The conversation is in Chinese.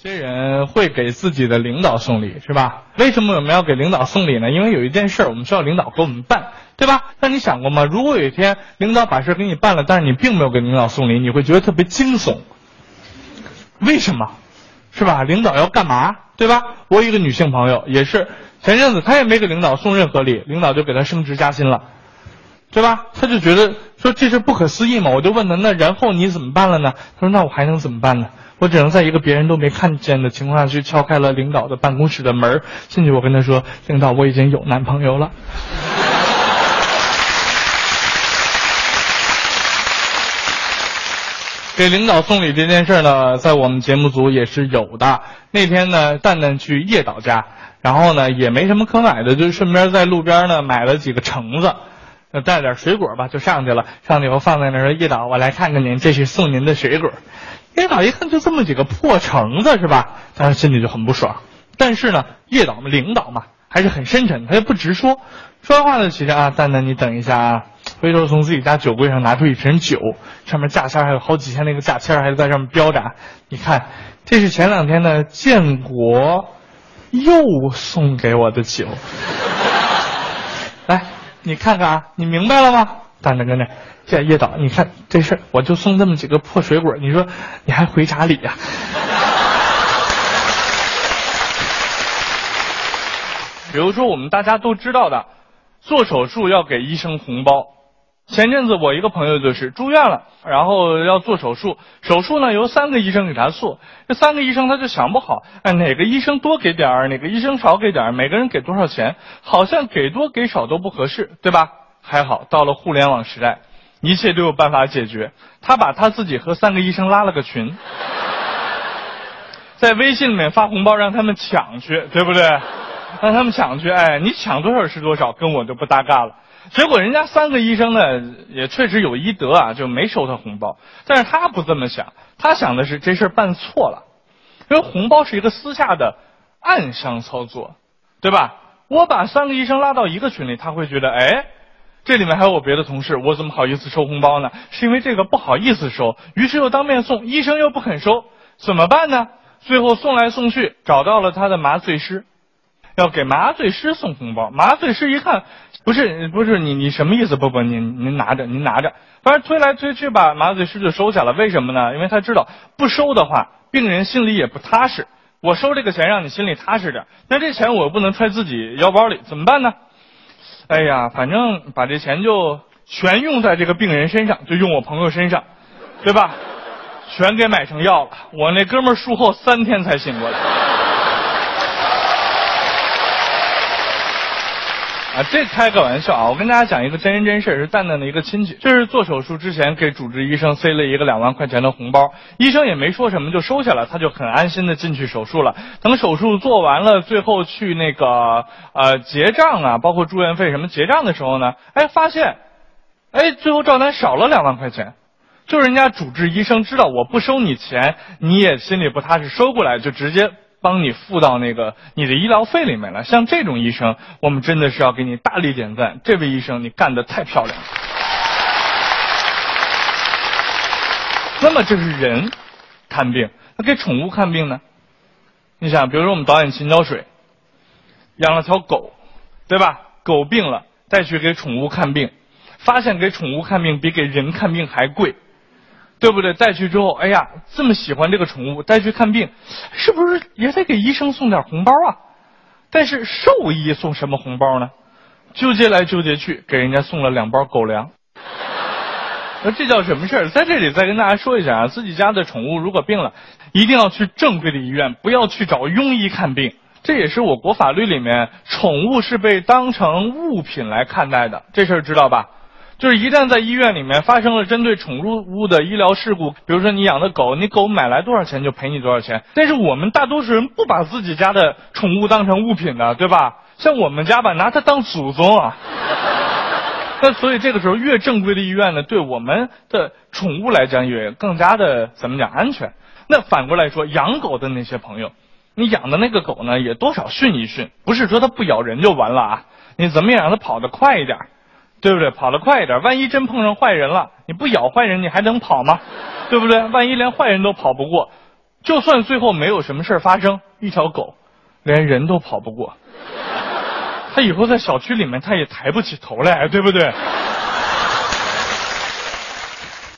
些人会给自己的领导送礼，是吧？为什么我们要给领导送礼呢？因为有一件事，我们需要领导给我们办，对吧？那你想过吗？如果有一天领导把事儿给你办了，但是你并没有给领导送礼，你会觉得特别惊悚。为什么？是吧？领导要干嘛？对吧？我有一个女性朋友，也是前阵子她也没给领导送任何礼，领导就给她升职加薪了，对吧？她就觉得说这是不可思议嘛。我就问她，那然后你怎么办了呢？她说那我还能怎么办呢？我只能在一个别人都没看见的情况下去敲开了领导的办公室的门进去我跟他说：“领导，我已经有男朋友了。”给领导送礼这件事呢，在我们节目组也是有的。那天呢，蛋蛋去叶导家，然后呢也没什么可买的，就顺便在路边呢买了几个橙子，带点水果吧，就上去了。上去以后放在那儿说：“叶导，我来看看您，这是送您的水果。”叶导一看就这么几个破橙子是吧？他心里就很不爽。但是呢，叶导嘛，领导嘛，还是很深沉，他也不直说。说完话呢，其实啊，蛋蛋你等一下啊，回头从自己家酒柜上拿出一瓶酒，上面价签还有好几千那个价签还在上面标着。你看，这是前两天的建国又送给我的酒。来，你看看啊，你明白了吗？蛋蛋跟那。这叶导，你看这事儿我就送这么几个破水果，你说你还回啥礼呀？比如说我们大家都知道的，做手术要给医生红包。前阵子我一个朋友就是住院了，然后要做手术，手术呢由三个医生给他做，这三个医生他就想不好，哎哪个医生多给点儿，哪个医生少给点儿，每个人给多少钱，好像给多给少都不合适，对吧？还好到了互联网时代。一切都有办法解决。他把他自己和三个医生拉了个群，在微信里面发红包让他们抢去，对不对？让他们抢去，哎，你抢多少是多少，跟我就不搭嘎了。结果人家三个医生呢，也确实有医德啊，就没收他红包。但是他不这么想，他想的是这事儿办错了，因为红包是一个私下的暗箱操作，对吧？我把三个医生拉到一个群里，他会觉得，哎。这里面还有我别的同事，我怎么好意思收红包呢？是因为这个不好意思收，于是又当面送，医生又不肯收，怎么办呢？最后送来送去，找到了他的麻醉师，要给麻醉师送红包。麻醉师一看，不是不是你你什么意思？不不，您您拿着您拿着，反正推来推去把麻醉师就收下了。为什么呢？因为他知道不收的话，病人心里也不踏实。我收这个钱让你心里踏实点，那这钱我又不能揣自己腰包里，怎么办呢？哎呀，反正把这钱就全用在这个病人身上，就用我朋友身上，对吧？全给买成药了。我那哥们术后三天才醒过来。啊，这开个玩笑啊！我跟大家讲一个真人真事是蛋蛋的一个亲戚，就是做手术之前给主治医生塞了一个两万块钱的红包，医生也没说什么就收下了，他就很安心的进去手术了。等手术做完了，最后去那个呃结账啊，包括住院费什么结账的时候呢，哎发现，哎最后账单少了两万块钱，就人家主治医生知道我不收你钱，你也心里不踏实，收过来就直接。帮你付到那个你的医疗费里面了。像这种医生，我们真的是要给你大力点赞。这位医生，你干的太漂亮了。那么这是人看病，那给宠物看病呢？你想，比如说我们导演秦角水养了条狗，对吧？狗病了，带去给宠物看病，发现给宠物看病比给人看病还贵。对不对？带去之后，哎呀，这么喜欢这个宠物，带去看病，是不是也得给医生送点红包啊？但是兽医送什么红包呢？纠结来纠结去，给人家送了两包狗粮。那这叫什么事儿？在这里再跟大家说一下啊，自己家的宠物如果病了，一定要去正规的医院，不要去找庸医看病。这也是我国法律里面，宠物是被当成物品来看待的，这事儿知道吧？就是一旦在医院里面发生了针对宠物的医疗事故，比如说你养的狗，你狗买来多少钱就赔你多少钱。但是我们大多数人不把自己家的宠物当成物品的，对吧？像我们家吧，拿它当祖宗啊。那所以这个时候越正规的医院呢，对我们的宠物来讲也更加的怎么讲安全。那反过来说，养狗的那些朋友，你养的那个狗呢，也多少训一训，不是说它不咬人就完了啊，你怎么也让它跑得快一点。对不对？跑得快一点，万一真碰上坏人了，你不咬坏人，你还能跑吗？对不对？万一连坏人都跑不过，就算最后没有什么事发生，一条狗连人都跑不过，他以后在小区里面他也抬不起头来，对不对？